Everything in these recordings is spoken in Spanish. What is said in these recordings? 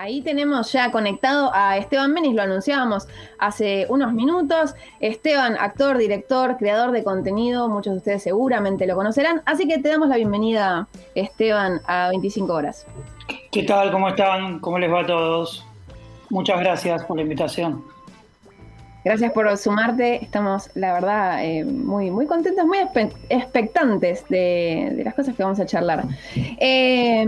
Ahí tenemos ya conectado a Esteban Menis, lo anunciábamos hace unos minutos. Esteban, actor, director, creador de contenido, muchos de ustedes seguramente lo conocerán. Así que te damos la bienvenida, Esteban, a 25 horas. ¿Qué tal? ¿Cómo están? ¿Cómo les va a todos? Muchas gracias por la invitación. Gracias por sumarte. Estamos, la verdad, eh, muy, muy contentos, muy expectantes de, las cosas que vamos a charlar. Eh,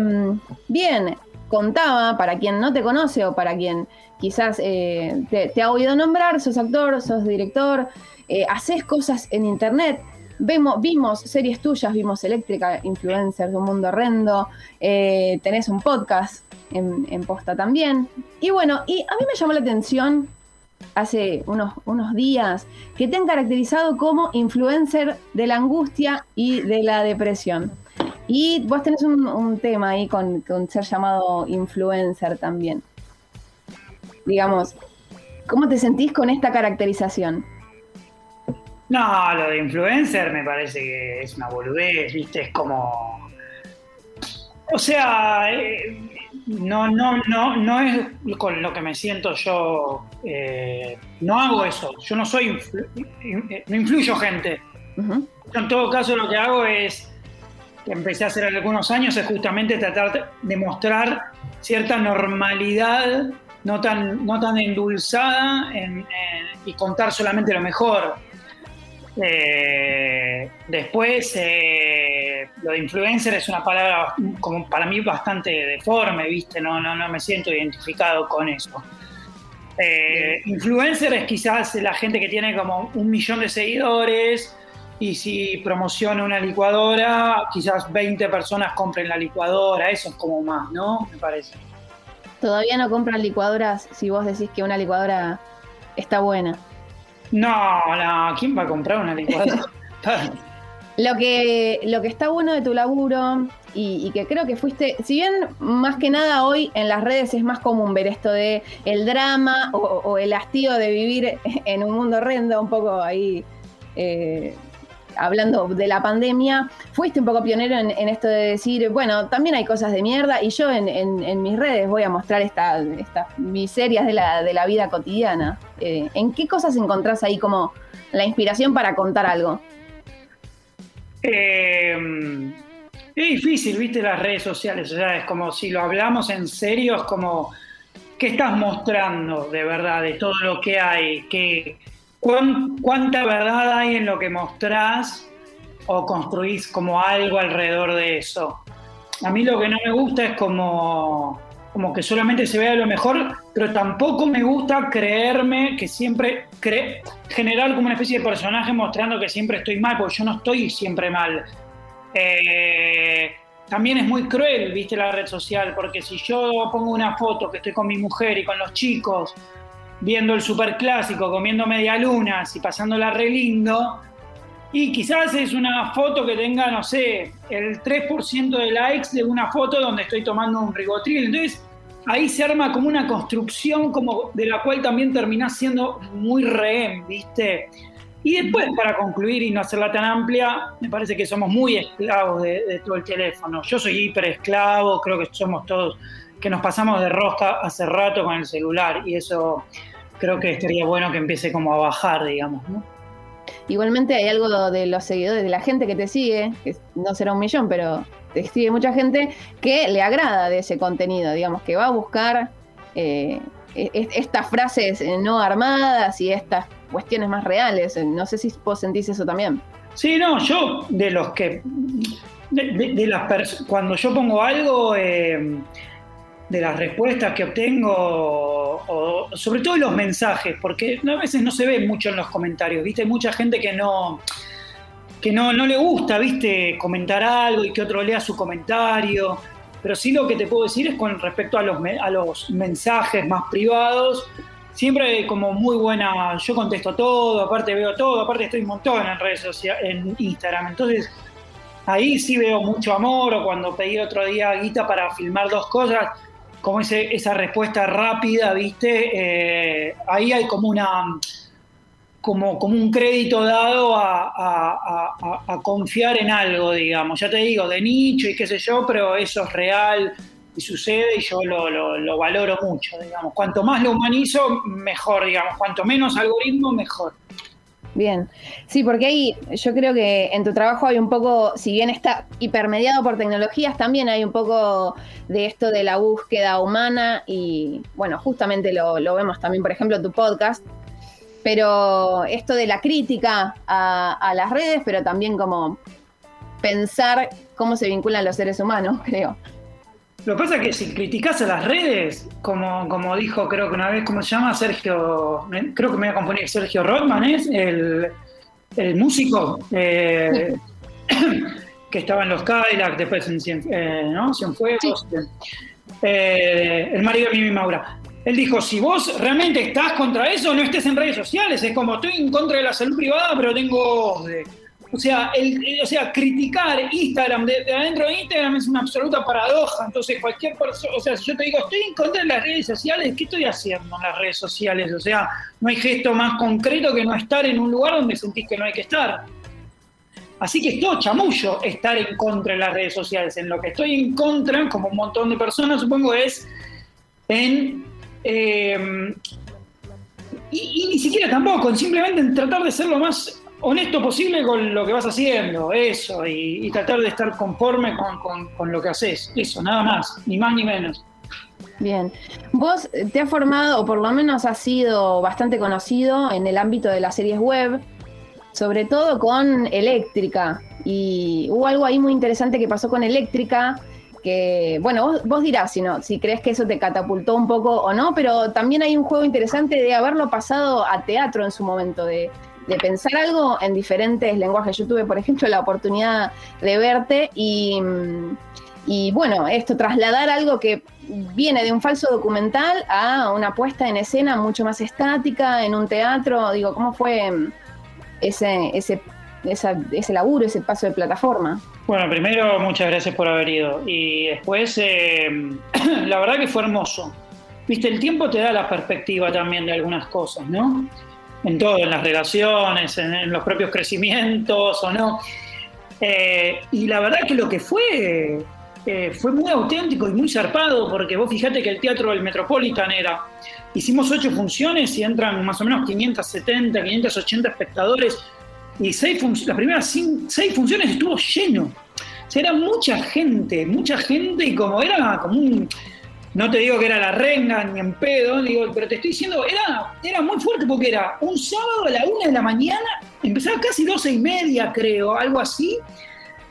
bien, contaba, para quien no te conoce o para quien quizás eh, te, ha oído nombrar, sos actor, sos director, eh, haces cosas en internet. Vemos, vimos series tuyas, vimos Eléctrica, Influencers un mundo horrendo, eh, tenés un podcast en, en, posta también. Y bueno, y a mí me llamó la atención hace unos, unos días que te han caracterizado como influencer de la angustia y de la depresión. Y vos tenés un, tema ahí con, ser llamado influencer también. Digamos, ¿cómo te sentís con esta caracterización? No, lo de influencer me parece que es una boludez, ¿viste? Es como. O sea, eh, no, no, no, no es con lo que me siento yo. Eh, no hago eso. Yo no soy. no influyo gente. En todo caso, lo que hago es que empecé a hacer algunos años es justamente tratar de mostrar cierta normalidad, no tan, no tan endulzada y contar solamente lo mejor. Eh, después, eh, lo de influencer es una palabra como para mí bastante deforme, ¿viste? No, no, no me siento identificado con eso. Eh, influencer es quizás la gente que tiene como un millón de seguidores, y si promociono una licuadora, quizás 20 personas compren la licuadora, eso es como más, ¿no? Me parece. Todavía no compran licuadoras si vos decís que una licuadora está buena. No, no, ¿quién va a comprar una licuadora? lo, que, lo que está bueno de tu laburo y, que creo que fuiste, si bien más que nada hoy en las redes es más común ver esto de el drama o, el hastío de vivir en un mundo horrendo, un poco ahí eh, hablando de la pandemia, fuiste un poco pionero en, esto de decir, bueno, también hay cosas de mierda y yo en, mis redes voy a mostrar estas miserias de la, de la vida cotidiana. Eh, ¿En qué cosas encontrás ahí como la inspiración para contar algo? Eh, es difícil, viste, las redes sociales, o sea, es como si lo hablamos en serio, es como, ¿qué estás mostrando de verdad, de todo lo que hay? ¿Qué, ¿Cuánta verdad hay en lo que mostrás o construís como algo alrededor de eso? A mí lo que no me gusta es como, como que solamente se vea lo mejor, pero tampoco me gusta creerme que siempre, generar como una especie de personaje mostrando que siempre estoy mal, porque yo no estoy siempre mal. Eh, también es muy cruel, viste, la red social, porque si yo pongo una foto que estoy con mi mujer y con los chicos, viendo el superclásico, comiendo medialunas y pasándola re lindo. Y quizás es una foto que tenga, no sé, el 3% de likes de una foto donde estoy tomando un ribotril. Entonces, ahí se arma como una construcción como de la cual también terminás siendo muy rehén, ¿viste? Y después, para concluir y no hacerla tan amplia, me parece que somos muy esclavos de, de todo el teléfono. Yo soy hiper esclavo, creo que somos todos que nos pasamos de rosca hace rato con el celular y eso creo que estaría bueno que empiece como a bajar, digamos, ¿no? Igualmente hay algo de los seguidores, de la gente que te sigue, que no será un millón, pero te sigue mucha gente que le agrada de ese contenido, digamos, que va a buscar eh, e-, e-, estas frases no armadas y estas cuestiones más reales. No sé si vos sentís eso también. Sí, no, yo de los que... De, las cuando yo pongo algo... Eh, de las respuestas que obtengo, o, sobre todo los mensajes, porque a veces no se ve mucho en los comentarios, ¿viste? Mucha gente que no que no, no le gusta, ¿viste? Comentar algo y que otro lea su comentario. Pero sí lo que te puedo decir es con respecto a los, a los mensajes más privados, siempre como muy buena, yo contesto todo, aparte veo todo, aparte estoy un montón en redes sociales, en Instagram, entonces ahí sí veo mucho amor, o cuando pedí otro día guita para filmar dos cosas, como ese, esa respuesta rápida, ¿viste? Eh, ahí hay como una como, como un crédito dado a, confiar en algo, digamos. Ya te digo, de nicho y qué sé yo, pero eso es real. y sucede y yo lo, valoro mucho, digamos. Cuanto más lo humanizo, mejor, digamos. Cuanto menos algoritmo, mejor. Bien, sí, porque ahí yo creo que en tu trabajo hay un poco, si bien está hipermediado por tecnologías, también hay un poco de esto de la búsqueda humana y bueno, justamente lo, vemos también, por ejemplo, tu podcast, pero esto de la crítica a, a las redes, pero también como pensar cómo se vinculan los seres humanos, creo. Lo que pasa es que si criticas a las redes, como, como dijo creo que una vez, ¿cómo se llama? Sergio, creo que me voy a confundir, Sergio Rodman es el, músico eh, que estaba en los Cadillac, después en Cien, eh, ¿no? Cienfuegos, eh, el marido de Mimi Maura. Él dijo, si vos realmente estás contra eso, no estés en redes sociales. Es como, estoy en contra de la salud privada, pero tengo... O sea, el, o sea, criticar Instagram de, adentro de Instagram es una absoluta paradoja. Entonces, cualquier persona, o sea, si yo te digo, estoy en contra de las redes sociales, ¿qué estoy haciendo en las redes sociales? O sea, no hay gesto más concreto que no estar en un lugar donde sentís que no hay que estar. Así que es todo chamullo estar en contra de las redes sociales. En lo que estoy en contra, como un montón de personas, supongo, es en. Eh, y, y, ni siquiera tampoco, en simplemente en tratar de ser lo más honesto posible con lo que vas haciendo, eso, y, tratar de estar conforme con, lo que haces, eso, nada más, ni más ni menos. Bien, vos te has formado, o por lo menos has sido bastante conocido en el ámbito de las series web, sobre todo con Eléctrica, y hubo algo ahí muy interesante que pasó con Eléctrica, que, bueno, vos, vos, dirás si, no, si crees que eso te catapultó un poco o no, pero también hay un juego interesante de haberlo pasado a teatro en su momento, de de pensar algo en diferentes lenguajes. Yo tuve, por ejemplo, la oportunidad de verte y, bueno, esto, trasladar algo que viene de un falso documental a una puesta en escena mucho más estática, en un teatro. Digo, ¿cómo fue ese, ese, ese laburo, ese paso de plataforma? Bueno, primero, muchas gracias por haber ido. Y después, eh, la verdad que fue hermoso. Viste, el tiempo te da la perspectiva también de algunas cosas, ¿no? En todo, en las relaciones, en, los propios crecimientos o no. Eh, y la verdad que lo que fue eh, fue muy auténtico y muy zarpado, porque vos fijate que el teatro del Metropolitan era, hicimos ocho funciones y entran más o menos 570, 580 espectadores, y seis las primeras seis funciones estuvo lleno. O sea, era mucha gente, mucha gente, y como era como un no te digo que era la renga ni en pedo, digo, pero te estoy diciendo, era, era muy fuerte porque era un sábado a la una de la mañana, empezaba casi doce y media, creo, algo así.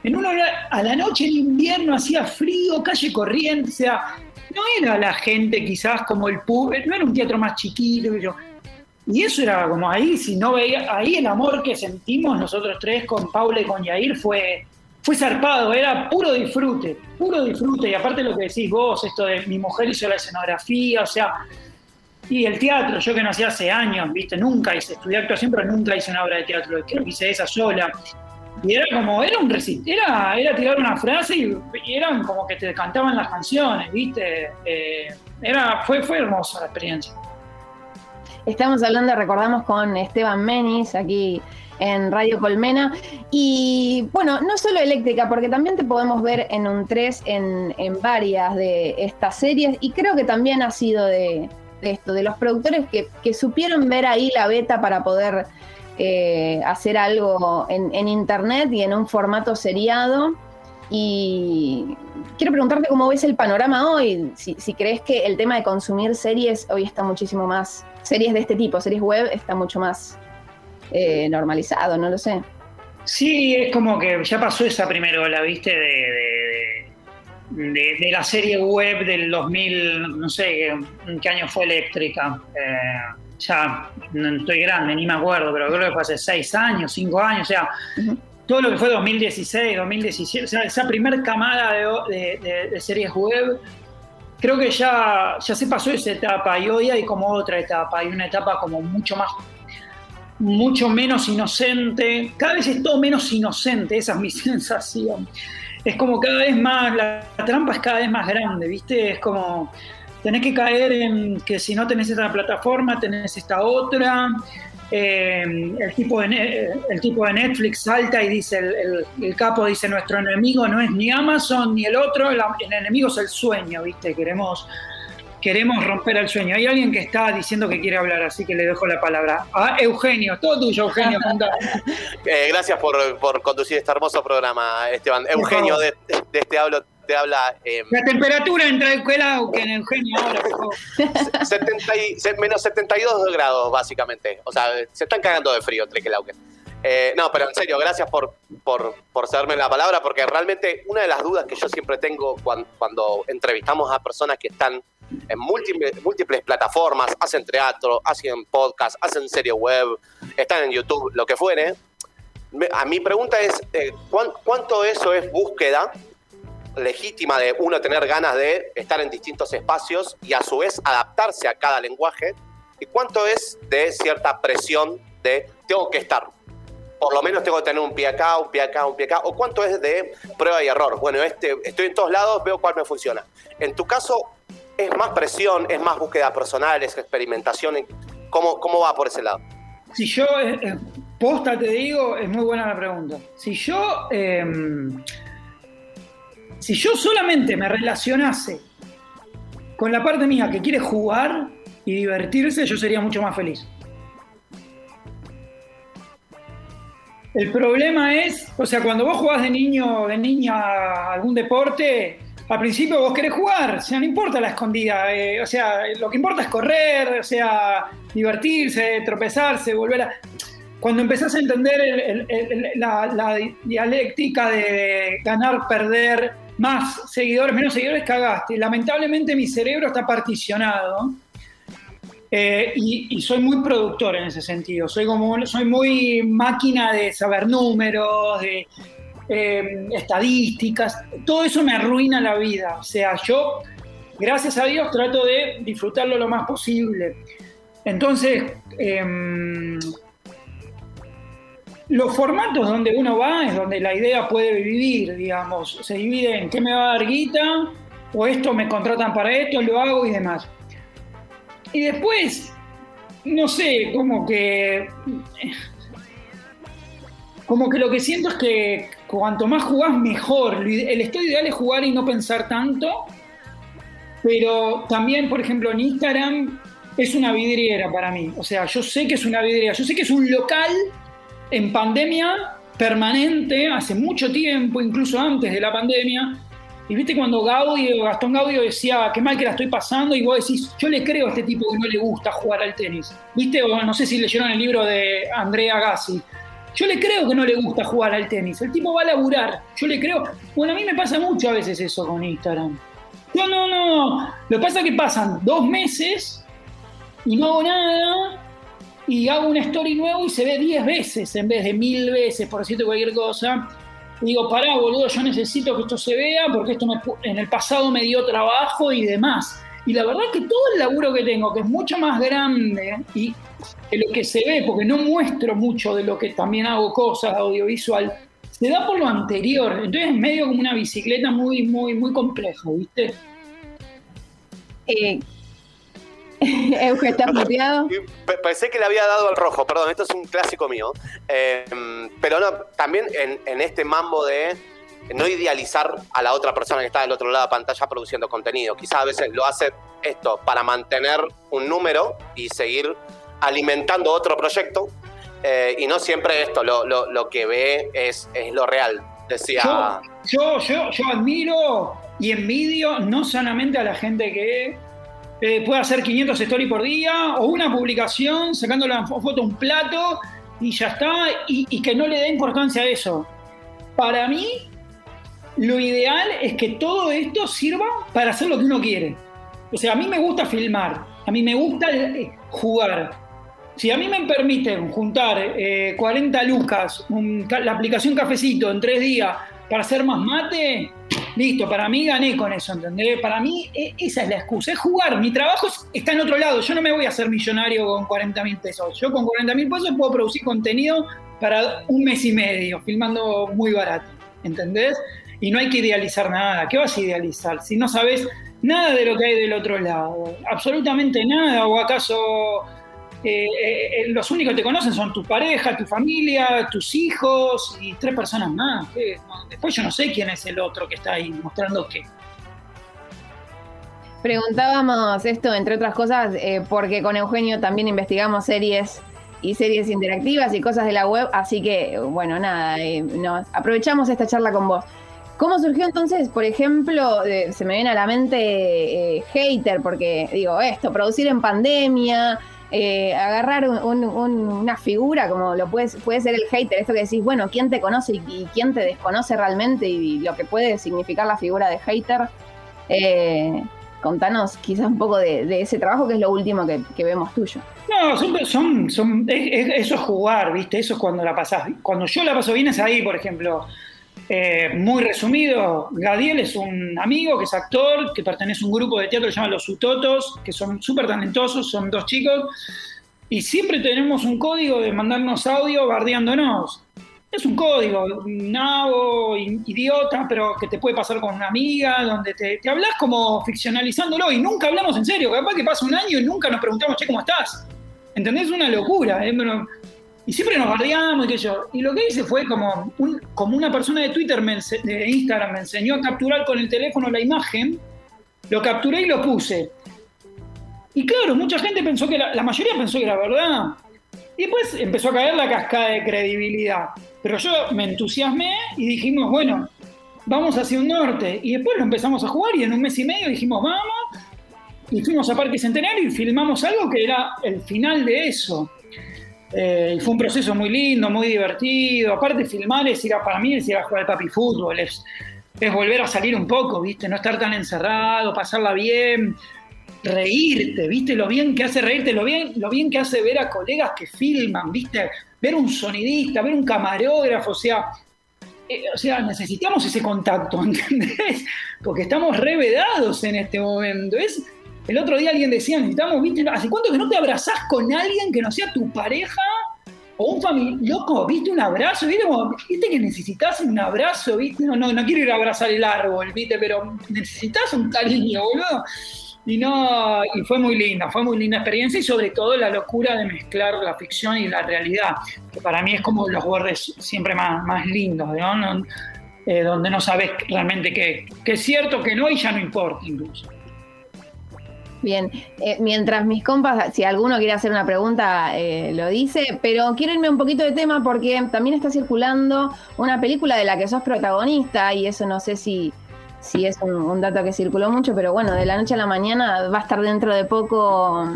En una hora a la noche en invierno hacía frío, calle corriente, o sea, no era la gente quizás como el pub, no era un teatro más chiquito, yo. Y eso era como ahí, si no veía, ahí el amor que sentimos nosotros tres con Paula y con Yair fue, fue zarpado, era puro disfrute, puro disfrute. Y aparte lo que decís vos, esto de mi mujer hizo la escenografía, o sea, y el teatro, yo que no hacía hace años, viste, nunca hice, estudié actuación, pero nunca hice una obra de teatro, creo que hice esa sola. Y era como, era un recit, era, era tirar una frase y, eran como que te cantaban las canciones, viste. Eh, era, fue, fue hermosa la experiencia. Estamos hablando, recordamos, con Esteban Menis, aquí en Radio Colmena. Y bueno, no solo eléctrica, porque también te podemos ver en un 3 en, varias de estas series. Y creo que también ha sido de, esto, de los productores que, supieron ver ahí la beta para poder eh, hacer algo en, internet y en un formato seriado. Y quiero preguntarte cómo ves el panorama hoy, si, si, crees que el tema de consumir series hoy está muchísimo más, series de este tipo, series web, está mucho más eh, normalizado, no lo sé. Sí, es como que ya pasó esa primera ola, ¿viste? De, de, la serie web del 2000, no sé en qué año fue Eléctrica. Eh, ya no estoy grande, ni me acuerdo, pero creo que fue hace seis años, cinco años, o sea, todo lo que fue 2016, 2017, o sea, esa primera camada de, series web, creo que ya, ya se pasó esa etapa y hoy hay como otra etapa, hay una etapa como mucho más mucho menos inocente, cada vez es todo menos inocente, esa es mi sensación. Es como cada vez más, la, trampa es cada vez más grande, ¿viste? Es como, tenés que caer en que si no tenés esta plataforma, tenés esta otra. Eh, el, tipo de, el tipo de Netflix salta y dice, el, capo dice, nuestro enemigo no es ni Amazon ni el otro, el, enemigo es el sueño, ¿viste? Queremos, queremos romper el sueño. Hay alguien que está diciendo que quiere hablar, así que le dejo la palabra. a Eugenio, todo tuyo, Eugenio. eh, gracias por, por, conducir este hermoso programa, Esteban. Eugenio, de, de este hablo te habla. Eh, la temperatura entre el que en Eugenio ahora, menos 72 grados, básicamente. O sea, se están cagando de frío entre Quelauquen. Eh, no, pero en serio, gracias por, por, por cederme la palabra, porque realmente una de las dudas que yo siempre tengo cuando, cuando entrevistamos a personas que están en múltiples, múltiples plataformas, hacen teatro, hacen podcast, hacen serie web, están en YouTube, lo que fuere. A mi pregunta es, eh, ¿cuánto eso es búsqueda legítima de uno tener ganas de estar en distintos espacios y a su vez adaptarse a cada lenguaje, y cuánto es de cierta presión de tengo que estar. Por lo menos tengo que tener un pie acá, un pie acá, un pie acá. O cuánto es de prueba y error. Bueno, este, estoy en todos lados, veo cuál me funciona. En tu caso, ¿es más presión, es más búsqueda personal, es experimentación? ¿Cómo, cómo va por ese lado? Si yo, eh, eh, posta te digo, es muy buena la pregunta. Si yo em, si yo solamente me relacionase con la parte mía que quiere jugar y divertirse, yo sería mucho más feliz. El problema es, o sea, cuando vos jugás de niño de niña algún deporte, al principio vos querés jugar, o sea, no importa la escondida, eh, o sea, lo que importa es correr, o sea, divertirse, tropezarse, volver a... Cuando empezás a entender la, dialéctica de ganar, perder, más seguidores, menos seguidores, cagaste. Lamentablemente mi cerebro está particionado eh, y, soy muy productor en ese sentido. Soy, como, soy muy máquina de saber números, de eh, estadísticas. Todo eso me arruina la vida. O sea, yo, gracias a Dios, trato de disfrutarlo lo más posible. Entonces, em, los formatos donde uno va es donde la idea puede vivir, digamos. Se divide en qué me va a dar guita, o esto me contratan para esto, lo hago y demás. Y después, no sé, como que. Como que lo que siento es que cuanto más jugás, mejor. El estado ideal es jugar y no pensar tanto. Pero también, por ejemplo, en Instagram es una vidriera para mí. O sea, yo sé que es una vidriera. Yo sé que es un local en pandemia permanente, hace mucho tiempo, incluso antes de la pandemia. Y viste cuando Gaudio, Gastón Gaudio decía, qué mal que la estoy pasando, y vos decís, yo le creo a este tipo que no le gusta jugar al tenis. Viste, o no sé si leyeron el libro de Andrea Gassi. Yo le creo que no le gusta jugar al tenis. El tipo va a laburar. Yo le creo. Bueno, a mí me pasa mucho a veces eso con Instagram. No, no, no. Lo que pasa es que pasan dos meses y no hago nada y hago una story nuevo y se ve 10 veces en vez de mil veces, por decirte cualquier cosa. Y digo, pará, boludo, yo necesito que esto se vea porque esto en el pasado me dio trabajo y demás. Y la verdad que todo el laburo que tengo, que es mucho más grande y que lo que se ve, porque no muestro mucho de lo que también hago cosas audiovisual, se da por lo anterior. Entonces es medio como una bicicleta muy, muy, muy compleja, ¿viste? Eh, Euge, ¿estás muteado? Pensé que le había dado al rojo, perdón, esto es un clásico mío. Eh, pero no, también en, este mambo de no idealizar a la otra persona que está del otro lado de la pantalla produciendo contenido. Quizás a veces lo hace esto para mantener un número y seguir alimentando otro proyecto. Eh, y no siempre esto, lo, que ve es, es, lo real. Decía. Yo, yo, yo admiro y envidio no solamente a la gente que eh, puede hacer 500 stories por día o una publicación sacando la foto un plato y ya está, y, que no le dé importancia a eso. Para mí, lo ideal es que todo esto sirva para hacer lo que uno quiere. O sea, a mí me gusta filmar, a mí me gusta eh, jugar. Si a mí me permiten juntar 40 eh, lucas, la aplicación Cafecito en tres días para hacer más mate, Listo, para mí gané con eso, ¿entendés? Para mí e, esa es la excusa, es jugar. Mi trabajo está en otro lado. Yo no me voy a hacer millonario con 40 mil pesos. Yo con 40 mil pesos puedo producir contenido para un mes y medio, filmando muy barato, ¿entendés? Y no hay que idealizar nada. ¿Qué vas a idealizar? Si no sabes nada de lo que hay del otro lado, absolutamente nada, o acaso eh, eh, los únicos que te conocen son tu pareja, tu familia, tus hijos y tres personas más. Después yo no sé quién es el otro que está ahí mostrando qué. Preguntábamos esto, entre otras cosas, eh, porque con Eugenio también investigamos series y series interactivas y cosas de la web, así que, bueno, nada, aprovechamos esta charla con vos. ¿Cómo surgió entonces, por ejemplo, se me viene a la mente hater, porque digo, esto, producir en pandemia, eh, agarrar una figura como lo puede, puede ser el hater, esto que decís, bueno, ¿quién te conoce y, quién te desconoce realmente y, lo que puede significar la figura de hater? Eh, contanos quizás un poco de, ese trabajo que es lo último que, vemos tuyo. No, son, son, eso es jugar, ¿viste? Eso es cuando la pasás. Cuando yo la paso bien es ahí, por ejemplo. Eh, muy resumido, Gadiel es un amigo que es actor, que pertenece a un grupo de teatro que se llama Los Utotos, que son súper talentosos, son dos chicos, y siempre tenemos un código de mandarnos audio bardeándonos. Es un código, nabo, idiota, pero que te puede pasar con una amiga, donde te, hablas como ficcionalizándolo y nunca hablamos en serio. Capaz que pasa un año y nunca nos preguntamos, che, ¿cómo estás? ¿Entendés? Es una locura. ¿eh? Y siempre nos bardeamos y qué yo. Y lo que hice fue como, como una persona de Twitter, de Instagram, me enseñó a capturar con el teléfono la imagen, lo capturé y lo puse. Y claro, mucha gente pensó que, la, la mayoría pensó que era verdad. Y después empezó a caer la cascada de credibilidad. Pero yo me entusiasmé y dijimos, bueno, vamos hacia un norte. Y después lo empezamos a jugar y en un mes y medio dijimos, vamos. Y fuimos a Parque Centenario y filmamos algo que era el final de eso. Eh, y fue un proceso muy lindo, muy divertido. Aparte, filmar es ir a, para mí es ir a jugar al papi fútbol, es, es volver a salir un poco, ¿viste? No estar tan encerrado, pasarla bien, reírte, ¿viste? Lo bien que hace reírte, lo bien, lo bien que hace ver a colegas que filman, ¿viste? Ver un sonidista, ver un camarógrafo, o sea, eh, o sea, necesitamos ese contacto, ¿entendés? Porque estamos revedados en este momento. Es, el otro día alguien decía, necesitamos, ¿viste? ¿Hace cuánto que no te abrazás con alguien que no sea tu pareja o un familiar? Loco, ¿viste? Un abrazo, ¿viste? ¿Viste que necesitas un abrazo, ¿viste? No, no, no quiero ir a abrazar el árbol, ¿viste? Pero necesitas un cariño, boludo. Y no, y fue muy linda, fue muy linda experiencia y sobre todo la locura de mezclar la ficción y la realidad, que para mí es como los bordes siempre más, más lindos, ¿no? Eh, donde no sabes realmente qué, qué es cierto, que no y ya no importa incluso. Bien, eh, mientras mis compas, si alguno quiere hacer una pregunta, eh, lo dice, pero quiero irme un poquito de tema porque también está circulando una película de la que sos protagonista y eso no sé si, si es un, dato que circuló mucho, pero bueno, de la noche a la mañana va a estar dentro de poco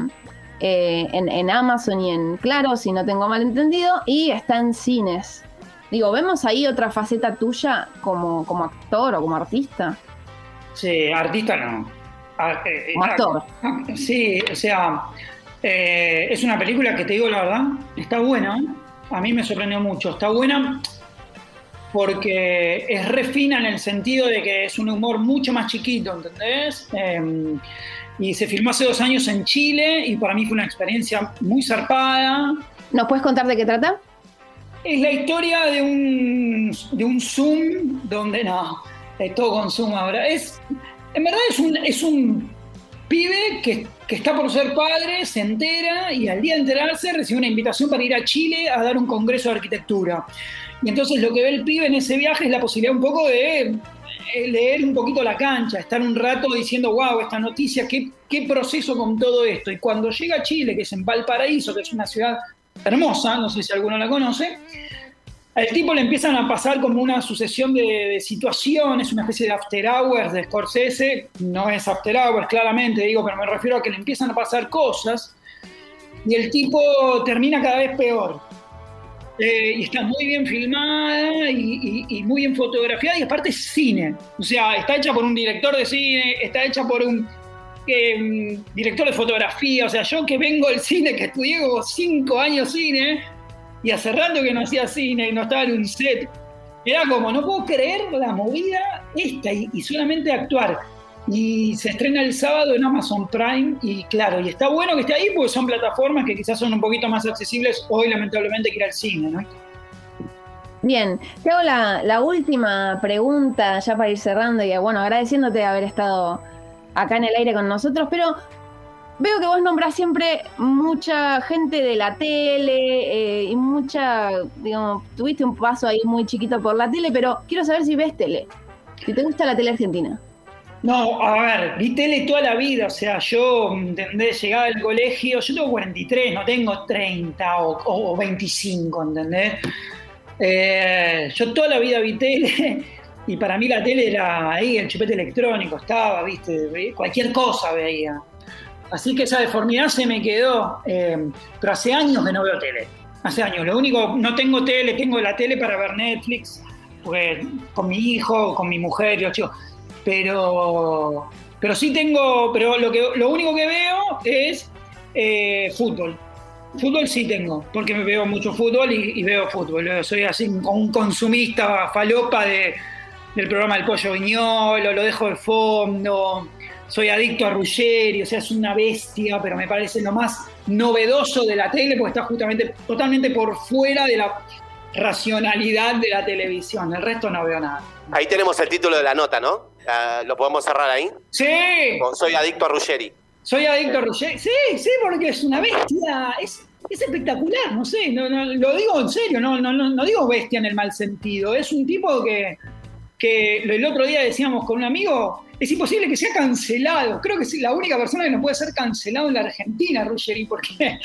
eh, en, Amazon y en Claro, si no tengo mal entendido, y está en cines. Digo, ¿vemos ahí otra faceta tuya como, como actor o como artista? Sí, artista no Ah, eh, eh, sí, o sea, eh, es una película que te digo la verdad, está buena. A mí me sorprendió mucho. Está buena porque es refina en el sentido de que es un humor mucho más chiquito, ¿entendés? Em, y se filmó hace dos años en Chile y para mí fue una experiencia muy zarpada. ¿Nos puedes contar de qué trata? Es la historia de un, de un Zoom donde no, es todo con Zoom ahora. Es, en verdad es un, es un pibe que, está por ser padre, se entera y al día de enterarse recibe una invitación para ir a Chile a dar un congreso de arquitectura. Y entonces lo que ve el pibe en ese viaje es la posibilidad un poco de eh, leer un poquito la cancha, estar un rato diciendo, wow, esta noticia, qué, qué proceso con todo esto. Y cuando llega a Chile, que es en Valparaíso, que es una ciudad hermosa, no sé si alguno la conoce, al tipo le empiezan a pasar como una sucesión de, situaciones, una especie de after hours de Scorsese. No es after hours, claramente, digo, pero me refiero a que le empiezan a pasar cosas y el tipo termina cada vez peor. Eh, y está muy bien filmada y, muy bien fotografiada y aparte es cine. O sea, está hecha por un director de cine, está hecha por un eh, director de fotografía. O sea, yo que vengo del cine, que estudié como cinco años cine, y hace rato que no hacía cine y no estaba en un set. Era como, no puedo creer la movida esta y, solamente actuar. Y se estrena el sábado en Amazon Prime y claro, y está bueno que esté ahí porque son plataformas que quizás son un poquito más accesibles hoy lamentablemente que ir al cine, ¿no? Bien, te hago la, la, última pregunta ya para ir cerrando y bueno, agradeciéndote haber estado acá en el aire con nosotros, pero veo que vos nombras siempre mucha gente de la tele eh, y mucha, digamos, tuviste un paso ahí muy chiquito por la tele, pero quiero saber si ves tele, si te gusta la tele argentina. No, a ver, vi tele toda la vida, o sea, yo, ¿entendés? Llegaba al colegio, yo tengo 43, no tengo 30 o, 25, ¿entendés? Eh, yo toda la vida vi tele y para mí la tele era ahí, el chupete electrónico estaba, ¿viste? Cualquier cosa veía. Así que esa deformidad se me quedó, eh, pero hace años que no veo tele. Hace años, lo único, no tengo tele, tengo la tele para ver Netflix, pues, con mi hijo, con mi mujer y los chicos pero, pero sí tengo, pero lo, que, lo único que veo es eh, fútbol. Fútbol sí tengo, porque me veo mucho fútbol y, veo fútbol. Soy así un consumista falopa de, del programa del Pollo Viñolo, lo dejo de fondo. Soy adicto a Ruggeri, o sea, es una bestia, pero me parece lo más novedoso de la tele porque está justamente totalmente por fuera de la racionalidad de la televisión. El resto no veo nada. Ahí tenemos el título de la nota, ¿no? ¿Lo podemos cerrar ahí? Sí. soy adicto a Ruggeri. Soy adicto a Ruggeri. Sí, sí, porque es una bestia. Es, espectacular, no sé, no, lo digo en serio, no, no, no, digo bestia en el mal sentido. Es un tipo que, que el otro día decíamos con un amigo, es imposible que sea cancelado. Creo que es la única persona que no puede ser cancelado en la Argentina, Ruggeri, porque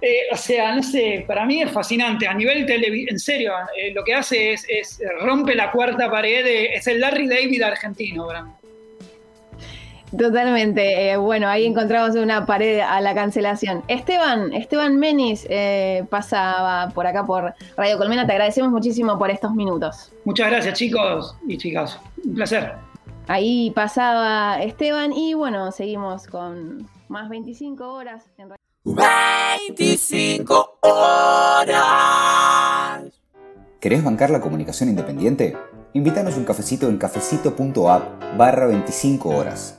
eh, o sea, no sé, para mí es fascinante. A nivel televisión, en serio, eh, lo que hace es, es, rompe la cuarta pared, es el Larry David argentino, ¿verdad? Totalmente. Eh, bueno, ahí encontramos una pared a la cancelación. Esteban, Esteban Menis pasaba por acá por Radio Colmena. Te agradecemos muchísimo por estos minutos. Muchas gracias, chicos y chicas. Un placer. Ahí pasaba Esteban y bueno, seguimos con más 25 horas. En 25 horas. ¿Querés bancar la comunicación independiente? Invítanos un cafecito en cafecito.app barra 25 horas.